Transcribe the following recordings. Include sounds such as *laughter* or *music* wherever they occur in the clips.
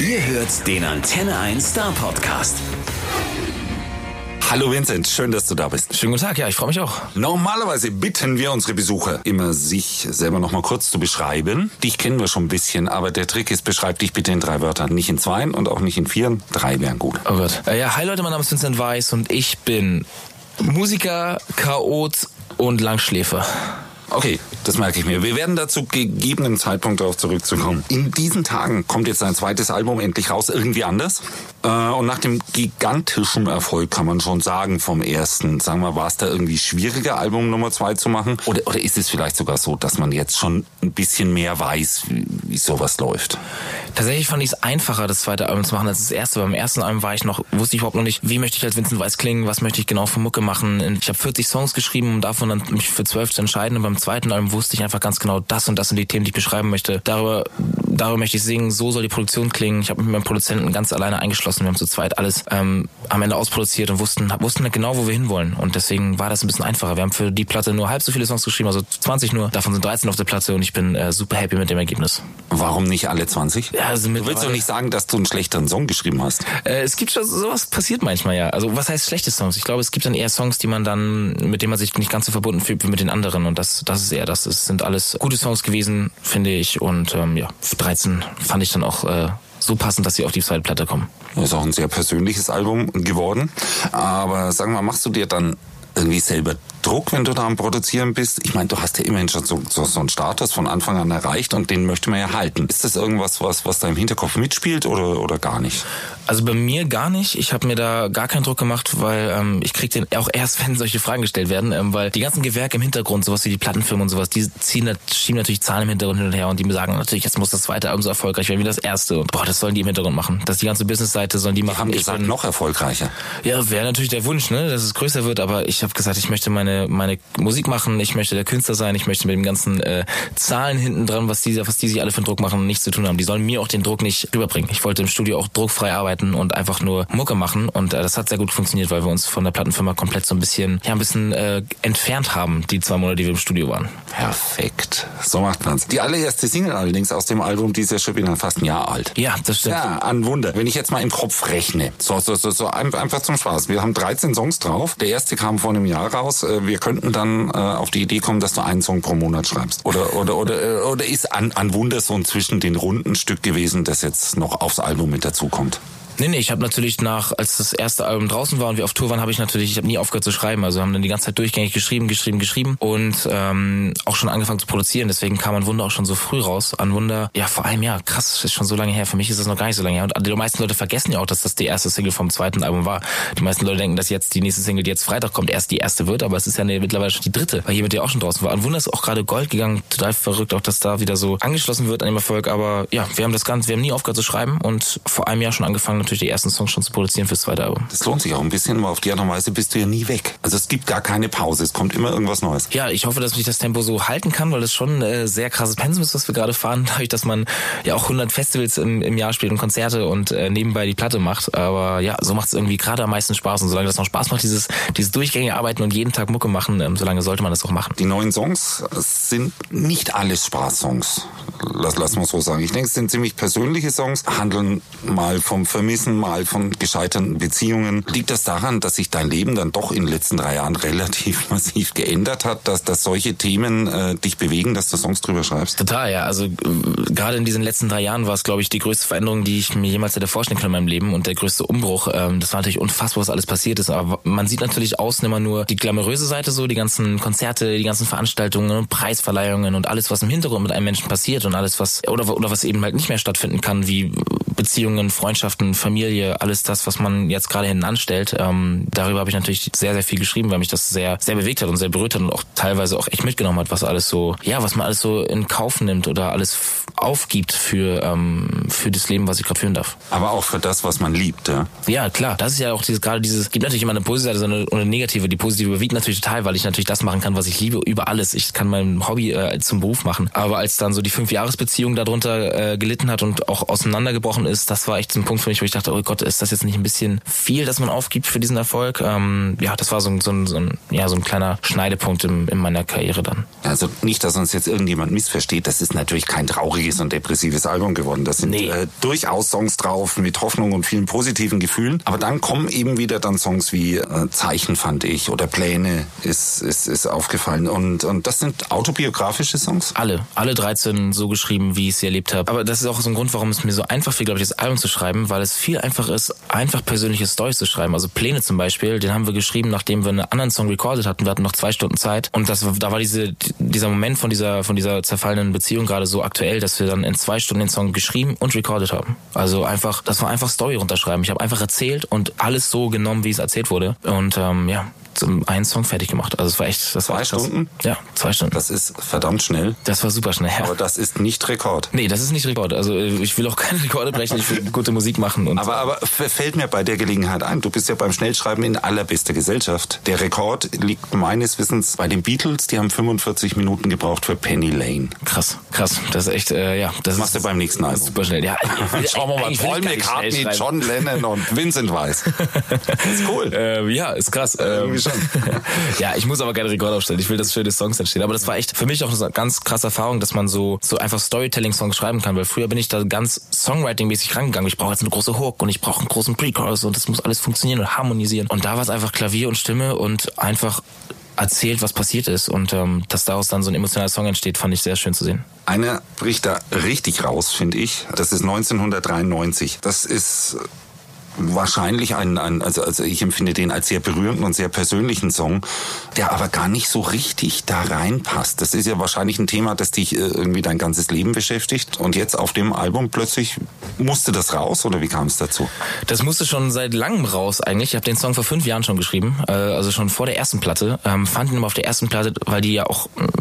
Ihr hört den Antenne 1 Star Podcast. Hallo Vincent, schön, dass du da bist. Schönen guten Tag, ja, ich freue mich auch. Normalerweise bitten wir unsere Besucher immer, sich selber noch mal kurz zu beschreiben. Dich kennen wir schon ein bisschen, aber der Trick ist, beschreib dich bitte in drei Wörtern. Nicht in zweien und auch nicht in vieren. Drei wären gut. Oh Gott. Äh, ja, hi Leute, mein Name ist Vincent Weiss und ich bin Musiker, Chaot und Langschläfer. Okay, das merke ich mir. Wir werden dazu gegebenen Zeitpunkt darauf zurückzukommen. In diesen Tagen kommt jetzt ein zweites Album endlich raus, irgendwie anders. Äh, und nach dem gigantischen Erfolg kann man schon sagen vom ersten, sagen wir, war es da irgendwie schwieriger, Album Nummer zwei zu machen? Oder, oder ist es vielleicht sogar so, dass man jetzt schon ein bisschen mehr weiß, wie, wie sowas läuft? Tatsächlich fand ich es einfacher, das zweite Album zu machen als das erste. Beim ersten Album war ich noch, wusste ich überhaupt noch nicht, wie möchte ich als Vincent Weiss klingen, was möchte ich genau für Mucke machen. Ich habe 40 Songs geschrieben, um davon dann mich für zwölf zu entscheiden. Und beim zweiten Album wusste ich einfach ganz genau, das und das sind die Themen, die ich beschreiben möchte. Darüber, darüber möchte ich singen, so soll die Produktion klingen. Ich habe mich mit meinem Produzenten ganz alleine eingeschlossen. Wir haben zu zweit alles ähm, am Ende ausproduziert und wussten, wussten genau, wo wir hinwollen. Und deswegen war das ein bisschen einfacher. Wir haben für die Platte nur halb so viele Songs geschrieben, also 20 nur. Davon sind 13 auf der Platte und ich bin äh, super happy mit dem Ergebnis. Warum nicht alle 20? Ja, also du willst doch nicht sagen, dass du einen schlechteren Song geschrieben hast. Äh, es gibt schon sowas passiert manchmal ja. Also was heißt schlechte Songs? Ich glaube, es gibt dann eher Songs, die man dann, mit denen man sich nicht ganz so verbunden fühlt wie mit den anderen. Und das, das ist eher das. Es sind alles gute Songs gewesen, finde ich. Und ähm, ja, 13 fand ich dann auch äh, so passend, dass sie auf die zweite Platte kommen. Ist auch ein sehr persönliches Album geworden. Aber sagen wir, machst du dir dann irgendwie selber Druck, wenn du da am Produzieren bist? Ich meine, du hast ja immerhin schon so, so, so einen Status von Anfang an erreicht und den möchte man ja halten. Ist das irgendwas, was, was da im Hinterkopf mitspielt oder, oder gar nicht? Also bei mir gar nicht. Ich habe mir da gar keinen Druck gemacht, weil ähm, ich krieg den auch erst, *laughs* wenn solche Fragen gestellt werden, ähm, weil die ganzen Gewerke im Hintergrund, sowas wie die Plattenfirmen und sowas, die ziehen, schieben natürlich Zahlen im Hintergrund hin und her und die sagen natürlich, jetzt muss das zweite Album so erfolgreich werden wie das erste. Und boah, das sollen die im Hintergrund machen. Das ist die ganze Businessseite sollen die machen. Die haben gesagt, bin, noch erfolgreicher. Ja, wäre natürlich der Wunsch, ne, dass es größer wird, aber ich habe gesagt, ich möchte meine meine Musik machen, ich möchte der Künstler sein, ich möchte mit dem ganzen äh, Zahlen hinten dran, was die, was die sich alle für Druck machen, nichts zu tun haben. Die sollen mir auch den Druck nicht rüberbringen. Ich wollte im Studio auch druckfrei arbeiten und einfach nur Mucke machen und äh, das hat sehr gut funktioniert, weil wir uns von der Plattenfirma komplett so ein bisschen, ja, ein bisschen äh, entfernt haben, die zwei Monate, die wir im Studio waren. Perfekt. So macht man's. Die allererste Single allerdings aus dem Album, die ist ja schon wieder fast ein Jahr alt. Ja, das stimmt. Ja, ein Wunder. Wenn ich jetzt mal im Kopf rechne, so, so, so, so einfach zum Spaß. Wir haben 13 Songs drauf. Der erste kam vor einem Jahr raus. Äh, wir könnten dann äh, auf die Idee kommen, dass du einen Song pro Monat schreibst? Oder, oder, oder, oder ist an, an Wunder so zwischen den Runden Stück gewesen, das jetzt noch aufs Album mit dazukommt? Nee, nee, ich habe natürlich nach, als das erste Album draußen war und wir auf Tour waren, habe ich natürlich, ich habe nie aufgehört zu schreiben. Also haben dann die ganze Zeit durchgängig geschrieben, geschrieben, geschrieben und ähm, auch schon angefangen zu produzieren. Deswegen kam ein Wunder auch schon so früh raus. An Wunder, ja, vor einem Jahr. Krass, ist schon so lange her. Für mich ist das noch gar nicht so lange her. Und die meisten Leute vergessen ja auch, dass das die erste Single vom zweiten Album war. Die meisten Leute denken, dass jetzt die nächste Single, die jetzt Freitag kommt, erst die erste wird, aber es ist ja mittlerweile schon die dritte, weil hier mit dir auch schon draußen war. An Wunder ist auch gerade Gold gegangen. Total verrückt, auch dass da wieder so angeschlossen wird an dem Erfolg. Aber ja, wir haben das Ganze, wir haben nie aufgehört zu schreiben und vor einem Jahr schon angefangen, natürlich die ersten Songs schon zu produzieren fürs zweite Album. Das lohnt sich auch ein bisschen, weil auf die Art und Weise bist du ja nie weg. Also es gibt gar keine Pause, es kommt immer irgendwas Neues. Ja, ich hoffe, dass mich das Tempo so halten kann, weil es schon äh, sehr krasses Pensum ist, was wir gerade fahren, *laughs* dadurch, dass man ja auch 100 Festivals im, im Jahr spielt und Konzerte und äh, nebenbei die Platte macht. Aber ja, so macht es irgendwie gerade am meisten Spaß und solange das noch Spaß macht, dieses, dieses durchgängige Arbeiten und jeden Tag Mucke machen, ähm, solange sollte man das auch machen. Die neuen Songs sind nicht alles Spaßsongs. Lass, lass mal so sagen. Ich denke, es sind ziemlich persönliche Songs, handeln mal vom Vermissen, mal von gescheiterten Beziehungen. Liegt das daran, dass sich dein Leben dann doch in den letzten drei Jahren relativ *laughs* massiv geändert hat, dass, dass solche Themen äh, dich bewegen, dass du Songs drüber schreibst? Total, ja. Also äh, gerade in diesen letzten drei Jahren war es, glaube ich, die größte Veränderung, die ich mir jemals hätte vorstellen können in meinem Leben und der größte Umbruch. Ähm, das war natürlich unfassbar, was alles passiert ist. Aber man sieht natürlich außen immer nur die glamouröse Seite so, die ganzen Konzerte, die ganzen Veranstaltungen, Preisverleihungen und alles, was im Hintergrund mit einem Menschen passiert und alles, was oder, oder was eben halt nicht mehr stattfinden kann, wie Beziehungen, Freundschaften, Familie, alles das, was man jetzt gerade hinten anstellt. Ähm, darüber habe ich natürlich sehr, sehr viel geschrieben, weil mich das sehr, sehr bewegt hat und sehr berührt hat und auch teilweise auch echt mitgenommen hat, was alles so, ja, was man alles so in Kauf nimmt oder alles aufgibt für, ähm, für das Leben, was ich gerade führen darf. Aber auch für das, was man liebt, ja? Ja, klar. Das ist ja auch dieses, gerade dieses, gibt natürlich immer eine positive Seite und eine negative. Die positive überwiegt natürlich total, weil ich natürlich das machen kann, was ich liebe, über alles. Ich kann mein Hobby äh, zum Beruf machen. Aber als dann so die Fünf-Jahres-Beziehung darunter äh, gelitten hat und auch auseinandergebrochen ist, das war echt so ein Punkt für mich, wo ich dachte, oh Gott, ist das jetzt nicht ein bisschen viel, dass man aufgibt für diesen Erfolg? Ähm, ja, das war so ein, so ein, so ein, ja, so ein kleiner Schneidepunkt in, in meiner Karriere dann. Also nicht, dass uns jetzt irgendjemand missversteht, das ist natürlich kein trauriges so ein depressives Album geworden. Da sind Nee. äh, durchaus Songs drauf mit Hoffnung und vielen positiven Gefühlen. Aber dann kommen eben wieder dann Songs wie äh, Zeichen, fand ich, oder Pläne ist, ist, ist aufgefallen. Und, und das sind autobiografische Songs. Alle, alle 13 so geschrieben, wie ich sie erlebt habe. Aber das ist auch so ein Grund, warum es mir so einfach fiel, glaube ich, das Album zu schreiben, weil es viel einfacher ist, einfach persönliche Storys zu schreiben. Also Pläne zum Beispiel, den haben wir geschrieben, nachdem wir einen anderen Song recorded hatten. Wir hatten noch zwei Stunden Zeit. Und das, da war diese, dieser Moment von dieser, von dieser zerfallenen Beziehung gerade so aktuell, dass wir dann in zwei Stunden den Song geschrieben und recorded haben. Also einfach, das war einfach Story runterschreiben. Ich habe einfach erzählt und alles so genommen, wie es erzählt wurde. Und ähm, ja, einen Song fertig gemacht. Also es war echt, das war Zwei krass. Stunden? Ja, zwei Stunden. Das ist verdammt schnell. Das war super schnell. Ja. Aber das ist nicht Rekord. Nee, das ist nicht Rekord. Also äh, ich will auch keine Rekorde brechen, ich will gute Musik machen. Und Aber, aber fällt mir bei der Gelegenheit ein, du bist ja beim Schnellschreiben in allerbester Gesellschaft. Der Rekord liegt meines Wissens bei den Beatles, die haben 45 Minuten gebraucht für Penny Lane. krass, krass. Das ist echt, äh, ja. Das Machst du beim nächsten Album. super schnell. Ja, Schauen wir mal, Paul McCartney. John Lennon und Vincent Weiss. Das *laughs* ist cool. Ähm, ja, ist krass. Ähm, schon. ja, ich muss aber keine Rekord aufstellen. Ich will, dass schöne Songs entstehen. Aber das war echt für mich auch eine ganz krasse Erfahrung, dass man so so einfach Storytelling-Songs schreiben kann. Weil früher bin ich da ganz Songwriting-mäßig rangegangen. Ich brauche jetzt eine große Hook und ich brauche einen großen Pre-Chorus und das muss alles funktionieren und harmonisieren. Und da war es einfach Klavier und Stimme und einfach erzählt, was passiert ist. Und ähm, dass daraus dann so ein emotionaler Song entsteht, fand ich sehr schön zu sehen. Einer bricht da richtig raus, finde ich. Das ist 1993. Das ist wahrscheinlich ein, ein also, also ich empfinde den als sehr berührenden und sehr persönlichen Song, der aber gar nicht so richtig da reinpasst. Das ist ja wahrscheinlich ein Thema, das dich äh, irgendwie dein ganzes Leben beschäftigt. Und jetzt auf dem Album plötzlich musste das raus oder wie kam es dazu? Das musste schon seit langem raus eigentlich. Ich habe den Song vor fünf Jahren schon geschrieben, äh, also schon vor der ersten Platte. Ähm, fand ihn aber auf der ersten Platte, weil die ja auch mm,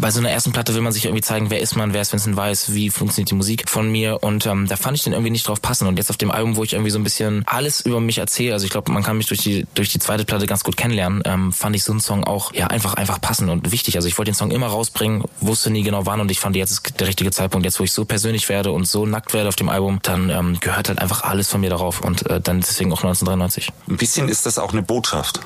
bei so einer ersten Platte will man sich irgendwie zeigen, wer ist man, wer ist Vincent Weiss, wie funktioniert die Musik von mir und ähm, da fand ich den irgendwie nicht drauf passen und jetzt auf dem Album, wo ich irgendwie so ein bisschen alles über mich erzähle, also ich glaube, man kann mich durch die durch die zweite Platte ganz gut kennenlernen, ähm, fand ich so einen Song auch ja einfach einfach passend und wichtig. Also ich wollte den Song immer rausbringen, wusste nie genau wann und ich fand jetzt ist der richtige Zeitpunkt, jetzt wo ich so persönlich werde und so nackt werde auf dem Album, dann ähm, gehört halt einfach alles von mir darauf und äh, dann deswegen auch 1993. Ein bisschen ist das auch eine Botschaft.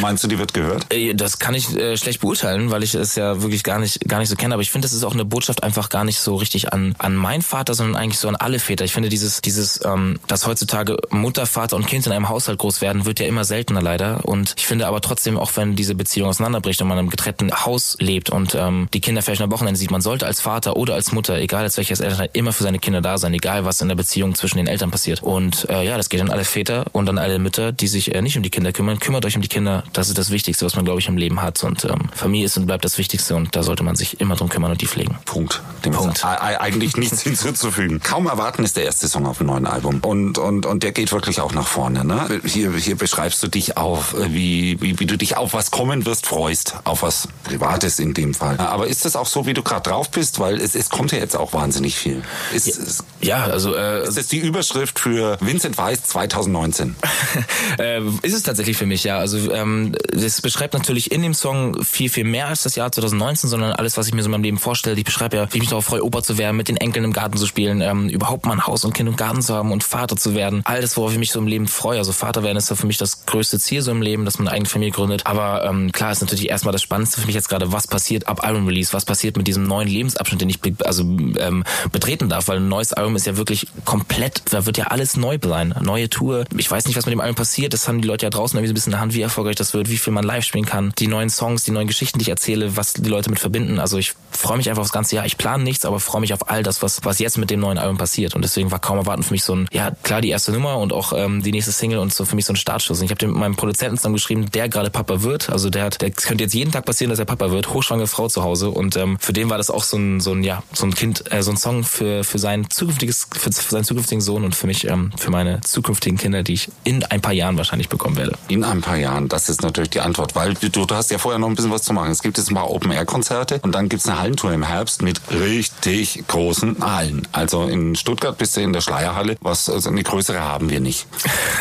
Meinst du, die wird gehört? Äh, Das kann ich äh, schlecht beurteilen, weil ich es ja wirklich gar nicht gar nicht so kenne. Aber ich finde, das ist auch eine Botschaft einfach gar nicht so richtig an an meinen Vater, sondern eigentlich so an alle Väter. Ich finde dieses dieses, ähm, dass heutzutage Mutter, Vater und Kind in einem Haushalt groß werden, wird ja immer seltener leider. Und ich finde aber trotzdem, auch wenn diese Beziehung auseinanderbricht und man einem getrennten Haus lebt und ähm, die Kinder vielleicht am Wochenende sieht, man sollte als Vater oder als Mutter, egal als welches Elternteil, immer für seine Kinder da sein, egal was in der Beziehung zwischen den Eltern passiert. Und äh, ja, das geht an alle Väter und an alle Mütter, die sich äh, nicht um die Kinder kümmern. Kümmert euch um die Kinder. Das ist das Wichtigste, was man, glaube ich, im Leben hat. Und ähm, Familie ist und bleibt das Wichtigste und da sollte man sich immer drum kümmern und die pflegen. Punkt. Dem Punkt. ist eigentlich nichts *laughs* hinzuzufügen. Kaum erwarten ist der erste Song auf dem neuen Album. Und, und, und der geht wirklich auch nach vorne. Ne? Hier, hier beschreibst du dich auf, äh, wie, wie, wie du dich auf was kommen wirst, freust. Auf was Privates in dem Fall. Aber ist das auch so, wie du gerade drauf bist? Weil es, es kommt ja jetzt auch wahnsinnig viel. Ist, ist, Ja, also äh, ist das die Überschrift für Vincent Weiss 2019? *laughs* äh, ist es tatsächlich für mich, ja. Also ähm, das beschreibt natürlich in dem Song viel, viel mehr als das Jahr 2019, sondern alles, was ich mir so in meinem Leben vorstelle. Ich beschreibe ja, wie ich mich darauf freue, Opa zu werden, mit den Enkeln im Garten zu spielen, ähm, überhaupt mal ein Haus und Kind und Garten zu haben und Vater zu werden. All das, worauf ich mich so im Leben freue. Also Vater werden ist ja für mich das größte Ziel so im Leben, dass man eine eigene Familie gründet. Aber ähm, klar ist natürlich erstmal das Spannendste für mich jetzt gerade, was passiert ab Album Release, was passiert mit diesem neuen Lebensabschnitt, den ich be also ähm, betreten darf, weil ein neues Album ist ja wirklich komplett, da wird ja alles neu sein, neue Tour. Ich weiß nicht, was mit dem Album passiert, das haben die Leute ja draußen irgendwie so ein bisschen in der Hand, wie erfolgreich das wird, wie viel man live spielen kann, die neuen Songs, die neuen Geschichten, die ich erzähle, was die Leute mit verbinden. Also ich freue mich einfach aufs ganze Jahr. Ich plane nichts, aber freue mich auf all das, was, was jetzt mit dem neuen Album passiert. Und deswegen war kaum erwarten für mich so ein, ja klar die erste Nummer und auch ähm, die nächste Single und so für mich so ein Startschuss. Und ich habe den meinem Produzenten zusammen geschrieben, der gerade Papa wird. Also der hat, der könnte jetzt jeden Tag passieren, dass er Papa wird, hochschwangere Frau zu Hause. Und ähm, für den war das auch so ein, so ein, ja, so ein Kind, äh, so ein Song für, für sein zukünftiges, für, für seinen zukünftigen Sohn und für mich, ähm, für meine zukünftigen Kinder, die ich in ein paar Jahren wahrscheinlich bekommen werde. In ein paar Jahren, das ist natürlich die Antwort, weil du, du hast ja vorher noch ein bisschen was zu machen. Es gibt jetzt ein paar Open-Air-Konzerte und dann gibt's eine Hallentour im Herbst mit richtig großen Hallen. Also in Stuttgart bist du in der Schleierhalle, was also eine größere haben wir nicht. *laughs*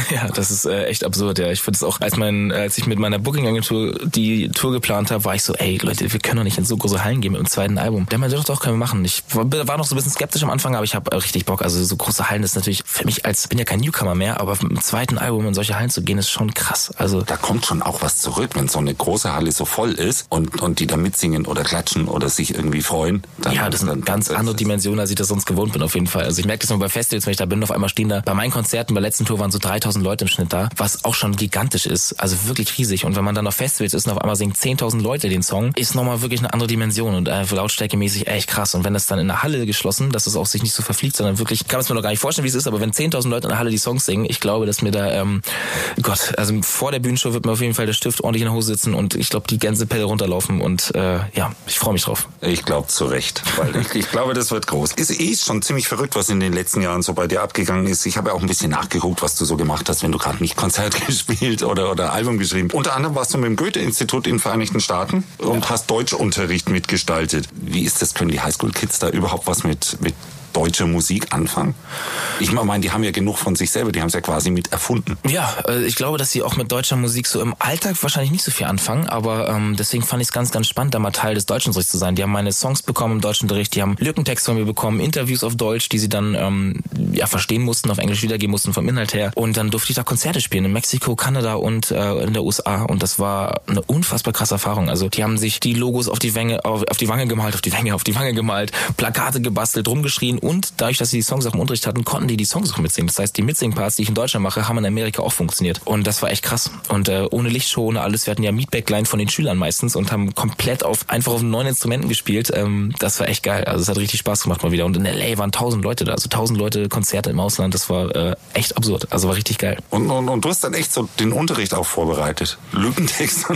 Ja, das ist äh, echt absurd, ja. Ich finde es auch, als mein, als ich mit meiner Booking-Agentur die Tour geplant habe, war ich so, ey Leute, wir können doch nicht in so große Hallen gehen mit dem zweiten Album. Der meinte doch, doch, können wir machen. Ich war noch so ein bisschen skeptisch am Anfang, aber ich habe richtig Bock. Also so große Hallen ist natürlich für mich als, bin ja kein Newcomer mehr, aber mit dem zweiten Album in solche Hallen zu gehen, ist schon krass. Also Da kommt schon auch was zurück, wenn so eine große Halle so voll ist und, und die da mitsingen oder klatschen oder sich irgendwie freuen. Dann ja, das ist eine ganz andere Dimension, als ich das sonst gewohnt bin auf jeden Fall. Also ich merke das immer bei Festivals, wenn ich da bin, auf einmal stehen da, bei meinen Konzerten, bei der letzten Tour waren so 3000 Leute im Schnitt da, was auch schon gigantisch ist. Also wirklich riesig. Und wenn man dann auf Festivals ist und auf einmal singen 10.000 Leute den Song, ist nochmal wirklich eine andere Dimension und äh, lautstärkemäßig echt krass. Und wenn das dann in der Halle geschlossen, dass es auch sich nicht so verfliegt, sondern wirklich, kann man es mir noch gar nicht vorstellen, wie es ist, aber wenn 10.000 Leute in der Halle die Songs singen, ich glaube, dass mir da, ähm, Gott, also vor der Bühnenshow wird mir auf jeden Fall der Stift ordentlich in der Hose sitzen und ich glaube, die Gänsepelle runterlaufen und äh, ja, ich freue mich drauf. Ich glaube zu Recht, weil ich, ich glaube, das wird groß. Ist eh schon ziemlich verrückt, was in den letzten Jahren so bei dir abgegangen ist. Ich habe ja auch ein bisschen nachgeguckt, was du so gemacht hast, wenn du gerade nicht Konzert *laughs* gespielt oder, oder Album geschrieben. Unter anderem warst du mit dem Goethe-Institut in den Vereinigten Staaten und ja. hast Deutschunterricht mitgestaltet. Wie ist das? Können die Highschool-Kids da überhaupt was mit, mit deutsche Musik anfangen? Ich meine, die haben ja genug von sich selber, die haben es ja quasi mit erfunden. Ja, äh, ich glaube, dass sie auch mit deutscher Musik so im Alltag wahrscheinlich nicht so viel anfangen, aber ähm, deswegen fand ich es ganz, ganz spannend, da mal Teil des Deutschunterrichts zu sein. Die haben meine Songs bekommen im Deutschunterricht, die haben Lückentext von mir bekommen, Interviews auf Deutsch, die sie dann ähm, ja verstehen mussten, auf Englisch wiedergeben mussten vom Inhalt her. Und dann durfte ich da Konzerte spielen in Mexiko, Kanada und äh, in der USA. Und das war eine unfassbar krasse Erfahrung. Also die haben sich die Logos auf die Wange, auf, auf die Wange gemalt, auf die Wange, auf die Wange gemalt, Plakate gebastelt, rumgeschrien und dadurch, dass sie die Songs auch im Unterricht hatten, konnten die die Songs auch mitsingen. Das heißt, die Mitsingparts, die ich in Deutschland mache, haben in Amerika auch funktioniert. Und das war echt krass. Und äh, ohne Lichtshow, ohne alles. Wir hatten ja Meetbackline von den Schülern meistens und haben komplett auf einfach auf neuen Instrumenten gespielt. Ähm, das war echt geil. Also es hat richtig Spaß gemacht mal wieder. Und in LA waren tausend Leute da. Also tausend Leute Konzerte im Ausland. Das war äh, echt absurd. Also war richtig geil. Und, und, und du hast dann echt so den Unterricht auch vorbereitet. Lückentext.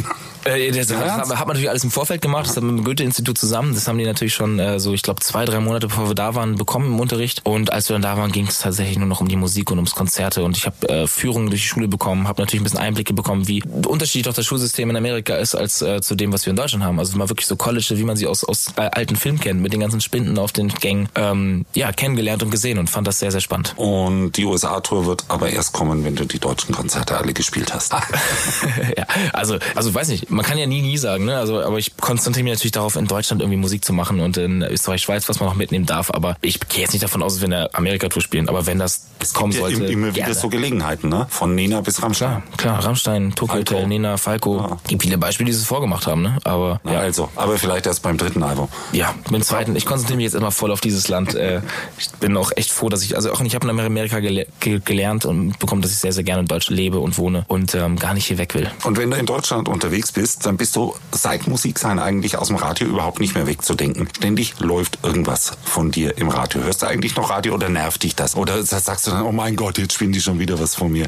Äh, das ja, hat, hat, man natürlich alles im Vorfeld gemacht, das hat mit dem Goethe-Institut zusammen. Das haben die natürlich schon äh, so, ich glaube, zwei, drei Monate bevor wir da waren, bekommen im Unterricht. Und als wir dann da waren, ging es tatsächlich nur noch um die Musik und ums Konzerte. Und ich habe äh, Führungen durch die Schule bekommen, habe natürlich ein bisschen Einblicke bekommen, wie unterschiedlich doch das Schulsystem in Amerika ist als äh, zu dem, was wir in Deutschland haben. Also mal wirklich so College, wie man sie aus, aus äh, alten Filmen kennt, mit den ganzen Spinden auf den Gängen, ähm, ja, kennengelernt und gesehen und fand das sehr, sehr spannend. Und die USA-Tour wird aber erst kommen, wenn du die deutschen Konzerte alle gespielt hast. *laughs* ja, also, also weiß nicht, man kann ja nie, nie sagen, ne? Also, aber ich konzentriere mich natürlich darauf, in Deutschland irgendwie Musik zu machen und in Österreich, Schweiz, was man noch mitnehmen darf. Aber ich gehe jetzt nicht davon aus, dass wir eine Amerika-Tour spielen. Aber wenn das es kommen ja sollte. Immer wieder so Gelegenheiten, ne? Von Nena bis Rammstein. Klar, klar, Rammstein, Tokyo Nena, Falco. Ja. Gibt viele Beispiele, die es vorgemacht haben, ne? Aber. Na, ja. Also, aber vielleicht erst beim dritten Album. Ja, beim zweiten. Ich konzentriere mich jetzt immer voll auf dieses Land. Äh, ich bin auch echt froh, dass ich, also auch ich habe in Amerika gele gelernt und bekommen, dass ich sehr, sehr gerne in Deutschland lebe und wohne und ähm, gar nicht hier weg will. Und wenn du in Deutschland unterwegs bist, dann bist du seit Musik sein eigentlich aus dem Radio überhaupt nicht mehr wegzudenken. Ständig läuft irgendwas von dir im Radio. Hörst du eigentlich noch Radio oder nervt dich das? Oder sagst du dann, oh mein Gott, jetzt spielen die schon wieder was von mir?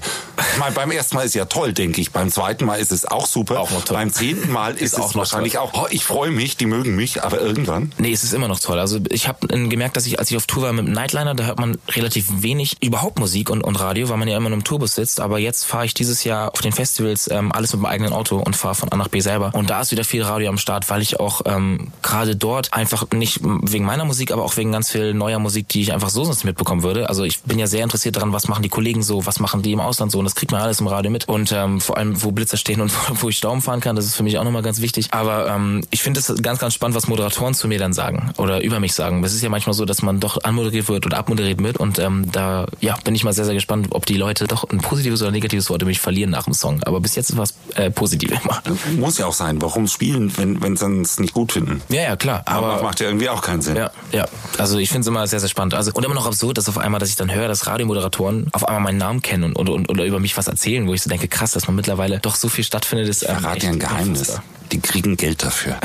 Ich meine, beim ersten Mal ist ja toll, denke ich. Beim zweiten Mal ist es auch super. Auch noch toll. Beim zehnten Mal ist, ist es wahrscheinlich toll. auch, oh, ich freue mich, die mögen mich, aber irgendwann? Nee, es ist immer noch toll. Also ich habe gemerkt, dass ich, als ich auf Tour war mit dem Nightliner, da hört man relativ wenig überhaupt Musik und, und Radio, weil man ja immer nur im Tourbus sitzt. Aber jetzt fahre ich dieses Jahr auf den Festivals ähm, alles mit meinem eigenen Auto und fahre von A nach B selber. Und da ist wieder viel Radio am Start, weil ich auch ähm, gerade dort einfach nicht wegen meiner Musik, aber auch wegen ganz viel neuer Musik, die ich einfach so sonst mitbekommen würde. Also ich bin ja sehr interessiert daran, was machen die Kollegen so, was machen die im Ausland so und das kriegt man alles im Radio mit. Und ähm, vor allem, wo Blitzer stehen und *laughs* wo ich Daumen fahren kann, das ist für mich auch nochmal ganz wichtig. Aber ähm, ich finde es ganz, ganz spannend, was Moderatoren zu mir dann sagen oder über mich sagen. Es ist ja manchmal so, dass man doch anmoderiert wird oder abmoderiert wird und ähm, da ja, bin ich mal sehr, sehr gespannt, ob die Leute doch ein positives oder negatives Wort über mich verlieren nach dem Song. Aber bis jetzt ist was äh, positiv immer. Muss ja auch sein. Warum spielen, wenn wenn sie es nicht gut finden? Ja, ja, klar. Aber, aber macht ja irgendwie auch keinen Sinn. Ja, ja. Also ich finde es immer sehr, sehr spannend. Also und immer noch absurd, dass auf einmal, dass ich dann höre, dass Radiomoderatoren auf einmal meinen Namen kennen und, und, oder über mich was erzählen, wo ich so denke, krass, dass man mittlerweile doch so viel stattfindet. Ist, ähm, ich verrate dir ein Geheimnis die kriegen Geld dafür.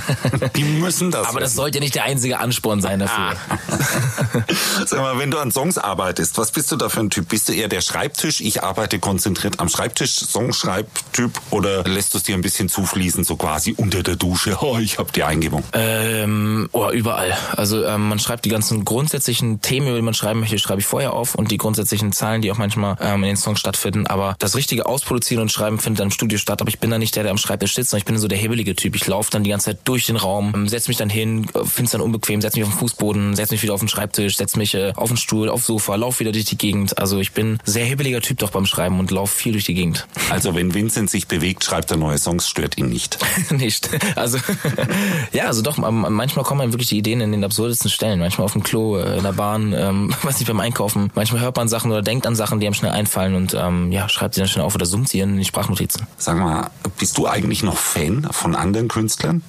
*laughs* die müssen das. Aber das sollte ja nicht der einzige Ansporn sein dafür. Ah. *laughs* Sag mal, wenn du an Songs arbeitest, was bist du da für ein Typ? Bist du eher der Schreibtisch? Ich arbeite konzentriert am Schreibtisch, Songschreibtyp oder lässt du es dir ein bisschen zufließen, so quasi unter der Dusche? Oh, ich habe die Eingebung. Ähm, oh, überall. Also ähm, man schreibt die ganzen grundsätzlichen Themen, die man schreiben möchte, schreibe ich vorher auf und die grundsätzlichen Zahlen, die auch manchmal ähm, in den Songs stattfinden. Aber das richtige Ausproduzieren und Schreiben findet dann im Studio statt. Aber ich bin da nicht der, der am Schreibtisch sitzt, sondern ich bin so der hebelige Typ. Ich laufe dann die ganze Zeit durch den Raum, ähm, setz mich dann hin, finde es dann unbequem, setz mich auf den Fußboden, setz mich wieder auf den Schreibtisch, setz mich äh, auf den Stuhl, aufs Sofa, lauf wieder durch die Gegend. Also ich bin sehr hebeliger Typ doch beim Schreiben und laufe viel durch die Gegend. Also wenn Vincent sich bewegt, schreibt er neue Songs, stört ihn nicht. *laughs* nicht. Also *laughs* ja, also doch, manchmal kommen einem wirklich die Ideen in den absurdesten Stellen. Manchmal auf dem Klo, äh, in der Bahn, ähm, *laughs* weiß nicht, beim Einkaufen. Manchmal hört man Sachen oder denkt an Sachen, die einem schnell einfallen und ähm, ja, schreibt sie dann schnell auf oder summt sie in die Sprachnotizen. Sag mal, bist du eigentlich noch Fan von anderen Künstlern?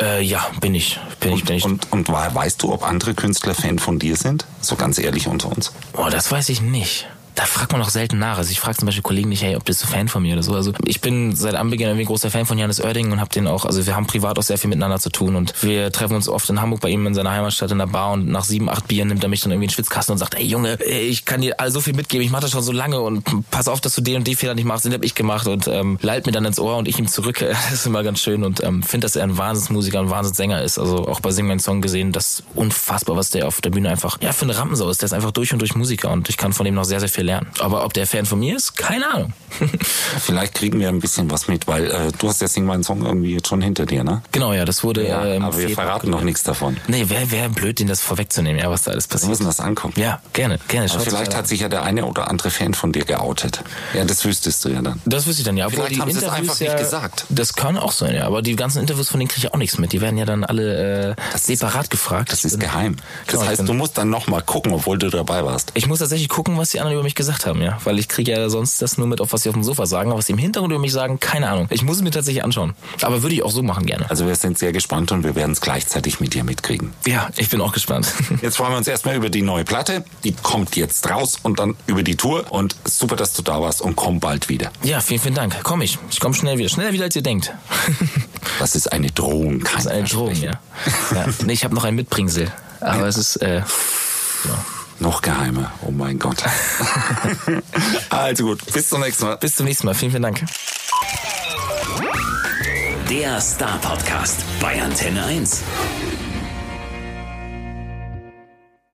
Äh, ja, bin ich. Bin ich, bin ich. Und, und weißt du, ob andere Künstler Fan von dir sind? So ganz ehrlich unter uns. Oh, das weiß ich nicht da fragt man auch selten nach. Also ich frage zum Beispiel Kollegen nicht, hey, ob bist du Fan von mir oder so. Also ich bin seit Anbeginn irgendwie großer Fan von Janis Oerding und habe den auch, also wir haben privat auch sehr viel miteinander zu tun und wir treffen uns oft in Hamburg bei ihm in seiner Heimatstadt in der Bar und nach sieben, acht Bieren nimmt er mich dann irgendwie in den Schwitzkasten und sagt, ey Junge, ich kann dir all so viel mitgeben, ich mache das schon so lange und pass auf, dass du den und die Fehler nicht machst, den habe ich gemacht und ähm, leilt mir dann ins Ohr und ich ihm zurück. *laughs* Das ist immer ganz schön und ähm, finde, dass er ein Wahnsinnsmusiker, ein Wahnsinnssänger ist. Also auch bei Sing Mein Song gesehen, das unfassbar, was der auf der Bühne einfach, ja, für eine Rampensau ist. Der ist einfach durch und durch Musiker und ich kann von ihm noch sehr, sehr viel lernen. Aber ob der Fan von mir ist? Keine Ahnung. *laughs* Vielleicht kriegen wir ein bisschen was mit, weil äh, du hast ja Sing meinen Song irgendwie jetzt schon hinter dir, ne? Genau, ja, das wurde ja. Ähm, aber wir verraten noch nichts davon. Nee, wäre wär blöd, den das vorwegzunehmen, ja, was da alles passiert. Wir müssen das ankommen. Ja, gerne, gerne. Aber vielleicht hat sich ja der eine oder andere Fan von dir geoutet. Ja, das wüsstest du ja dann. Das wüsste ich dann, ja. Vielleicht haben sie es einfach ja, nicht gesagt. Das kann auch sein, ja. Aber die ganzen Interviews von denen kriege ich auch nichts mit. Die werden ja dann alle äh, separat ist, gefragt. Das ist geheim. Das genau, heißt, du musst dann nochmal gucken, obwohl du dabei warst. Ich muss tatsächlich gucken, was die anderen über mich gesagt haben, ja. Weil ich kriege ja sonst das nur mit, auf was sie auf dem Sofa sagen, aber was sie im Hintergrund über mich sagen, keine Ahnung. Ich muss es mir tatsächlich anschauen. Aber würde ich auch so machen gerne. Also wir sind sehr gespannt und wir werden es gleichzeitig mit dir mitkriegen. Ja, ich bin auch gespannt. *laughs* Jetzt freuen wir uns erstmal über die neue Platte. Die kommt jetzt raus und dann über die Tour. Und super, dass du da warst und komm bald wieder. Ja, vielen, vielen Dank. Komm ich. Ich komme schnell wieder. Schneller wieder, als ihr denkt. *laughs* das ist eine Drohung, kein Das ist eine Drohung, ja. ja. Nee, ich habe noch ein Mitbringsel. Aber es ist... Äh, ja. Noch geheimer. Oh mein Gott. *laughs* also gut, bis zum nächsten Mal. Bis zum nächsten Mal. Vielen, vielen Dank. Der Star Podcast bei Antenne 1.